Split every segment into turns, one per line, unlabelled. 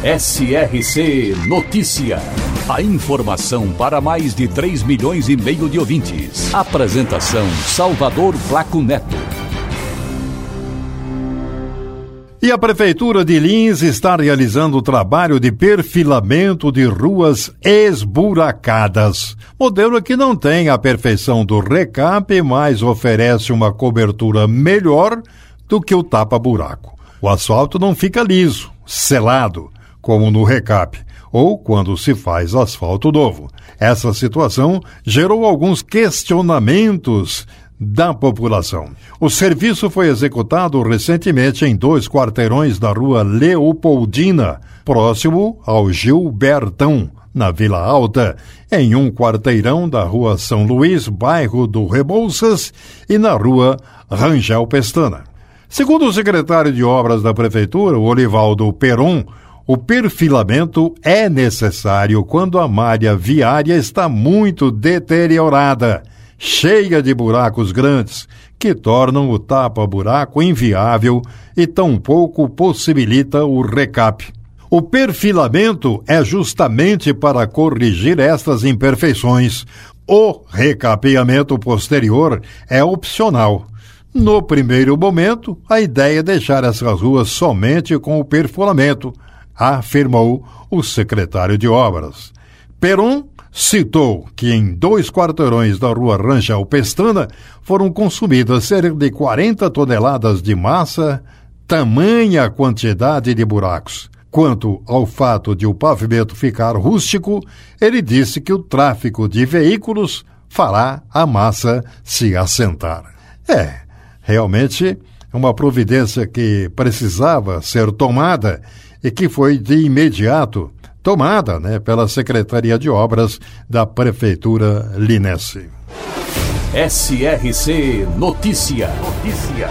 SRC Notícia. A informação para mais de 3 milhões e meio de ouvintes. Apresentação Salvador Flaco Neto.
E a Prefeitura de Lins está realizando o trabalho de perfilamento de ruas esburacadas. Modelo que não tem a perfeição do recap, mas oferece uma cobertura melhor do que o tapa-buraco. O asfalto não fica liso, selado, como no recap, ou quando se faz asfalto novo. Essa situação gerou alguns questionamentos da população. O serviço foi executado recentemente em dois quarteirões da rua Leopoldina, próximo ao Gilbertão, na Vila Alta, em um quarteirão da rua São Luís, bairro do Rebouças, e na rua Rangel Pestana. Segundo o secretário de Obras da Prefeitura, Olivaldo Peron, o perfilamento é necessário quando a malha viária está muito deteriorada cheia de buracos grandes, que tornam o tapa-buraco inviável e tampouco possibilita o recap. O perfilamento é justamente para corrigir estas imperfeições. O recapeamento posterior é opcional. No primeiro momento, a ideia é deixar essas ruas somente com o perfilamento, afirmou o secretário de Obras. Peron citou que em dois quarteirões da rua Rangel Pestana foram consumidas cerca de 40 toneladas de massa, tamanha quantidade de buracos. Quanto ao fato de o pavimento ficar rústico, ele disse que o tráfego de veículos fará a massa se assentar. É, realmente uma providência que precisava ser tomada e que foi de imediato tomada né, pela Secretaria de Obras da Prefeitura Linense.
SRC Notícia. Notícia.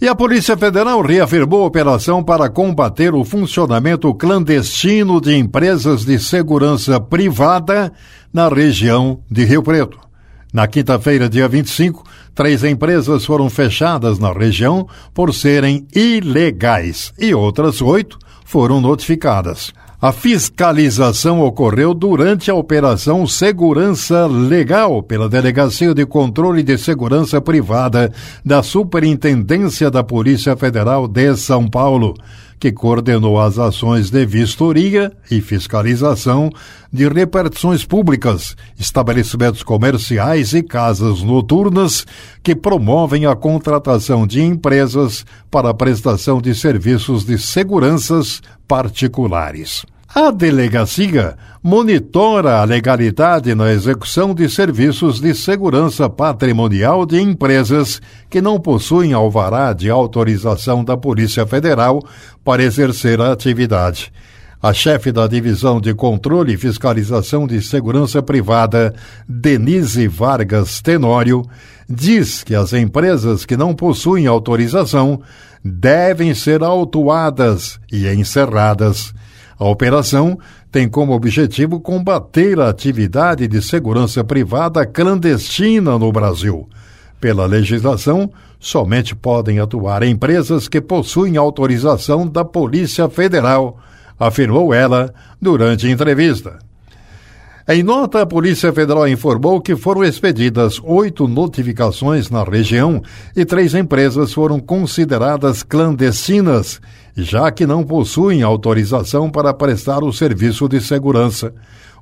E a Polícia Federal reafirmou a operação para combater o funcionamento clandestino de empresas de segurança privada na região de Rio Preto. Na quinta-feira, dia 25, três empresas foram fechadas na região por serem ilegais e outras oito foram notificadas. A fiscalização ocorreu durante a Operação Segurança Legal pela Delegacia de Controle de Segurança Privada da Superintendência da Polícia Federal de São Paulo que coordenou as ações de vistoria e fiscalização de repartições públicas, estabelecimentos comerciais e casas noturnas que promovem a contratação de empresas para a prestação de serviços de seguranças particulares. A delegacia monitora a legalidade na execução de serviços de segurança patrimonial de empresas que não possuem alvará de autorização da Polícia Federal para exercer a atividade. A chefe da Divisão de Controle e Fiscalização de Segurança Privada, Denise Vargas Tenório, diz que as empresas que não possuem autorização devem ser autuadas e encerradas. A operação tem como objetivo combater a atividade de segurança privada clandestina no Brasil. Pela legislação, somente podem atuar empresas que possuem autorização da Polícia Federal, afirmou ela durante entrevista. Em nota, a Polícia Federal informou que foram expedidas oito notificações na região e três empresas foram consideradas clandestinas, já que não possuem autorização para prestar o serviço de segurança.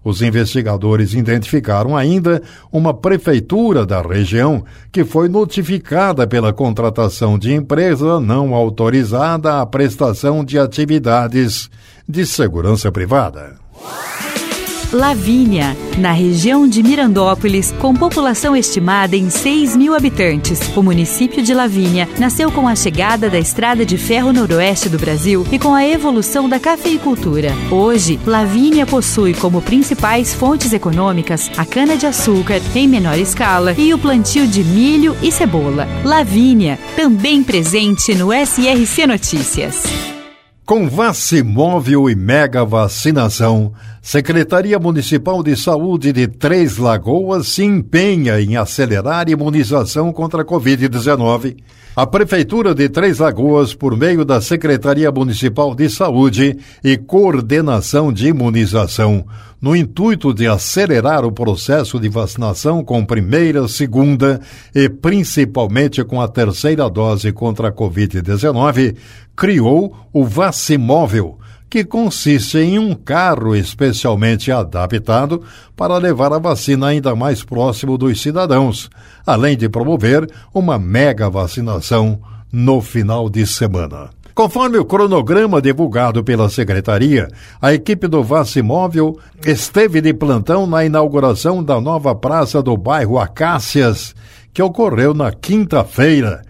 Os investigadores identificaram ainda uma prefeitura da região que foi notificada pela contratação de empresa não autorizada à prestação de atividades de segurança privada.
Lavínia, na região de Mirandópolis, com população estimada em 6 mil habitantes. O município de Lavínia nasceu com a chegada da estrada de ferro noroeste do Brasil e com a evolução da cafeicultura. Hoje, Lavínia possui como principais fontes econômicas a cana-de-açúcar em menor escala e o plantio de milho e cebola. Lavínia, também presente no SRC Notícias.
Com Vacimóvel e mega vacinação, Secretaria Municipal de Saúde de Três Lagoas se empenha em acelerar a imunização contra a Covid-19. A Prefeitura de Três Lagoas, por meio da Secretaria Municipal de Saúde e Coordenação de Imunização, no intuito de acelerar o processo de vacinação com primeira, segunda e principalmente com a terceira dose contra a Covid-19, criou o Vacimóvel, que consiste em um carro especialmente adaptado para levar a vacina ainda mais próximo dos cidadãos, além de promover uma mega vacinação no final de semana. Conforme o cronograma divulgado pela Secretaria, a equipe do Vacimóvel esteve de plantão na inauguração da nova praça do bairro Acácias, que ocorreu na quinta-feira,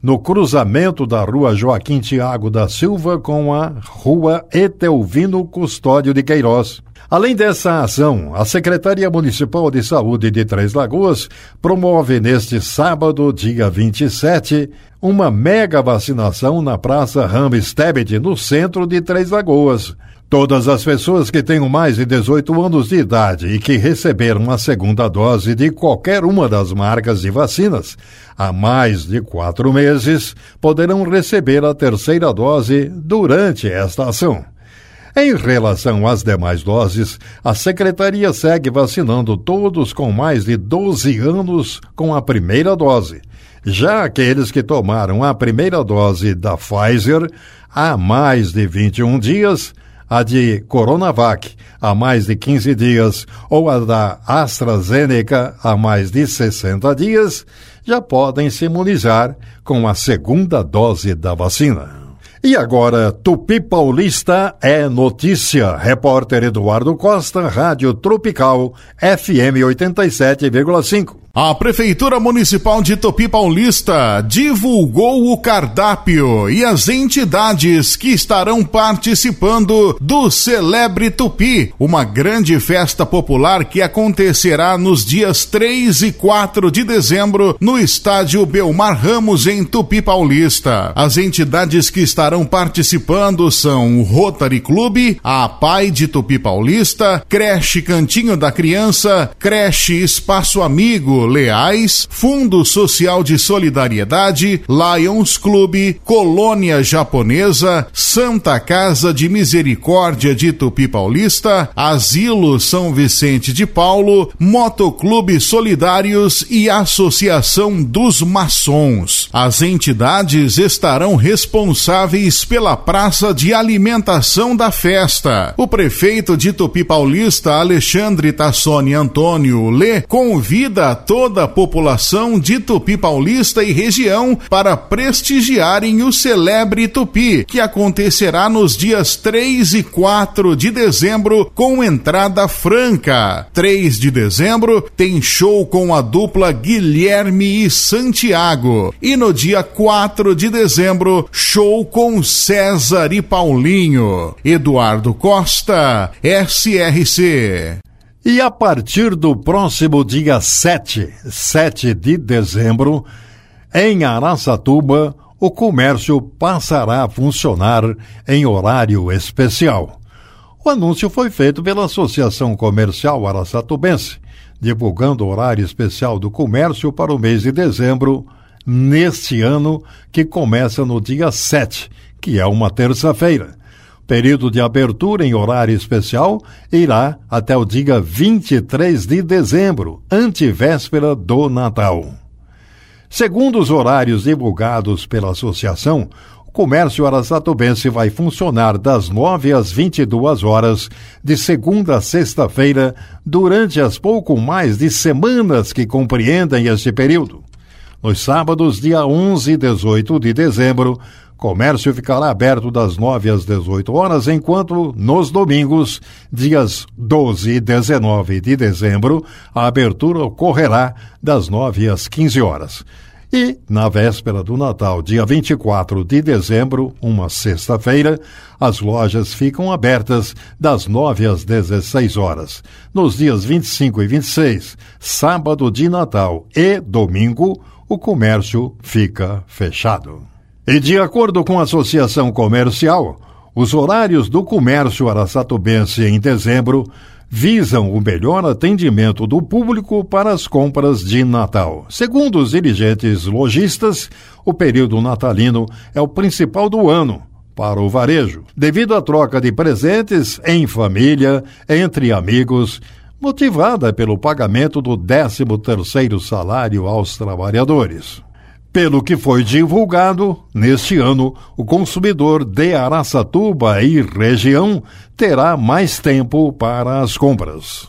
no cruzamento da rua Joaquim Tiago da Silva com a rua Etelvino Custódio de Queiroz. Além dessa ação, a Secretaria Municipal de Saúde de Três Lagoas promove neste sábado, dia 27, uma mega vacinação na Praça Ramstebed, no centro de Três Lagoas. Todas as pessoas que tenham mais de 18 anos de idade e que receberam a segunda dose de qualquer uma das marcas de vacinas há mais de quatro meses poderão receber a terceira dose durante esta ação. Em relação às demais doses, a Secretaria segue vacinando todos com mais de 12 anos com a primeira dose. Já aqueles que tomaram a primeira dose da Pfizer há mais de 21 dias, a de Coronavac há mais de 15 dias ou a da AstraZeneca há mais de 60 dias, já podem se imunizar com a segunda dose da vacina. E agora, Tupi Paulista é notícia. Repórter Eduardo Costa, Rádio Tropical, FM 87,5.
A Prefeitura Municipal de Tupi Paulista divulgou o cardápio e as entidades que estarão participando do Celebre Tupi, uma grande festa popular que acontecerá nos dias 3 e 4 de dezembro no estádio Belmar Ramos, em Tupi Paulista. As entidades que estarão participando são o Rotary Clube, a Pai de Tupi Paulista, Creche Cantinho da Criança, Creche Espaço Amigo, Leais, Fundo Social de Solidariedade, Lions Clube, Colônia Japonesa, Santa Casa de Misericórdia de Tupi Paulista, Asilo São Vicente de Paulo, Motoclube Solidários e Associação dos Maçons. As entidades estarão responsáveis pela praça de alimentação da festa. O prefeito de Tupi Paulista, Alexandre Tassoni Antônio Lê, convida toda a população de Tupi Paulista e região para prestigiarem o Celebre Tupi, que acontecerá nos dias 3 e 4 de dezembro com entrada franca. 3 de dezembro tem show com a dupla Guilherme e Santiago. E no dia 4 de dezembro, show com César e Paulinho. Eduardo Costa, SRC.
E a partir do próximo dia 7, 7 de dezembro, em Araçatuba, o comércio passará a funcionar em horário especial. O anúncio foi feito pela Associação Comercial Araçatubense, divulgando o horário especial do comércio para o mês de dezembro, neste ano, que começa no dia 7, que é uma terça-feira. Período de abertura em horário especial irá até o dia 23 de dezembro, antevéspera do Natal. Segundo os horários divulgados pela associação, o comércio araçatubense vai funcionar das 9 às 22 horas, de segunda a sexta-feira, durante as pouco mais de semanas que compreendem este período. Nos sábados, dia 11 e 18 de dezembro, Comércio ficará aberto das 9 às 18 horas, enquanto nos domingos, dias 12 e 19 de dezembro, a abertura ocorrerá das 9 às 15 horas. E, na véspera do Natal, dia 24 de dezembro, uma sexta-feira, as lojas ficam abertas das 9 às 16 horas. Nos dias 25 e 26, sábado de Natal e domingo, o comércio fica fechado. E de acordo com a Associação Comercial, os horários do comércio araçatubense em dezembro visam o melhor atendimento do público para as compras de Natal. Segundo os dirigentes lojistas, o período natalino é o principal do ano para o varejo, devido à troca de presentes em família, entre amigos, motivada pelo pagamento do 13º salário aos trabalhadores. Pelo que foi divulgado, neste ano, o consumidor de Araçatuba e região terá mais tempo para as compras.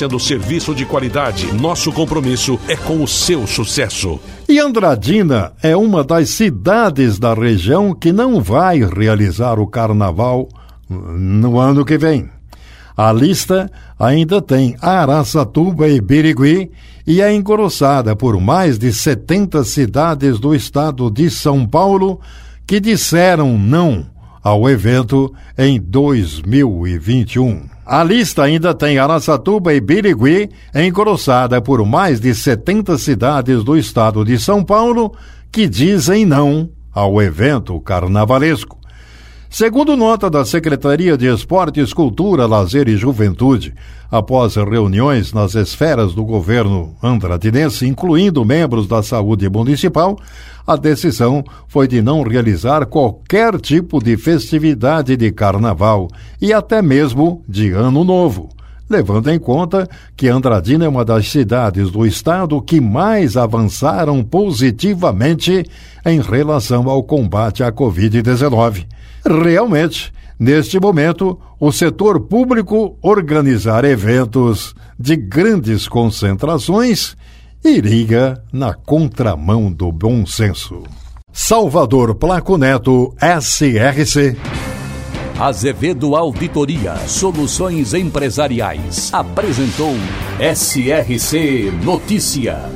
oferecendo serviço de qualidade. Nosso compromisso é com o seu sucesso.
E Andradina é uma das cidades da região que não vai realizar o carnaval no ano que vem. A lista ainda tem Araçatuba e Birigui e é engrossada por mais de 70 cidades do estado de São Paulo que disseram não ao evento em 2021. A lista ainda tem Araçatuba e Birigui, engrossada por mais de 70 cidades do estado de São Paulo, que dizem não ao evento carnavalesco. Segundo nota da Secretaria de Esportes, Cultura, Lazer e Juventude, após reuniões nas esferas do governo andradinense, incluindo membros da saúde municipal, a decisão foi de não realizar qualquer tipo de festividade de carnaval e até mesmo de Ano Novo levando em conta que Andradina é uma das cidades do estado que mais avançaram positivamente em relação ao combate à Covid-19. Realmente, neste momento, o setor público organizar eventos de grandes concentrações iria na contramão do bom senso. Salvador Placo Neto, SRC.
Azevedo Auditoria Soluções Empresariais apresentou SRC Notícia.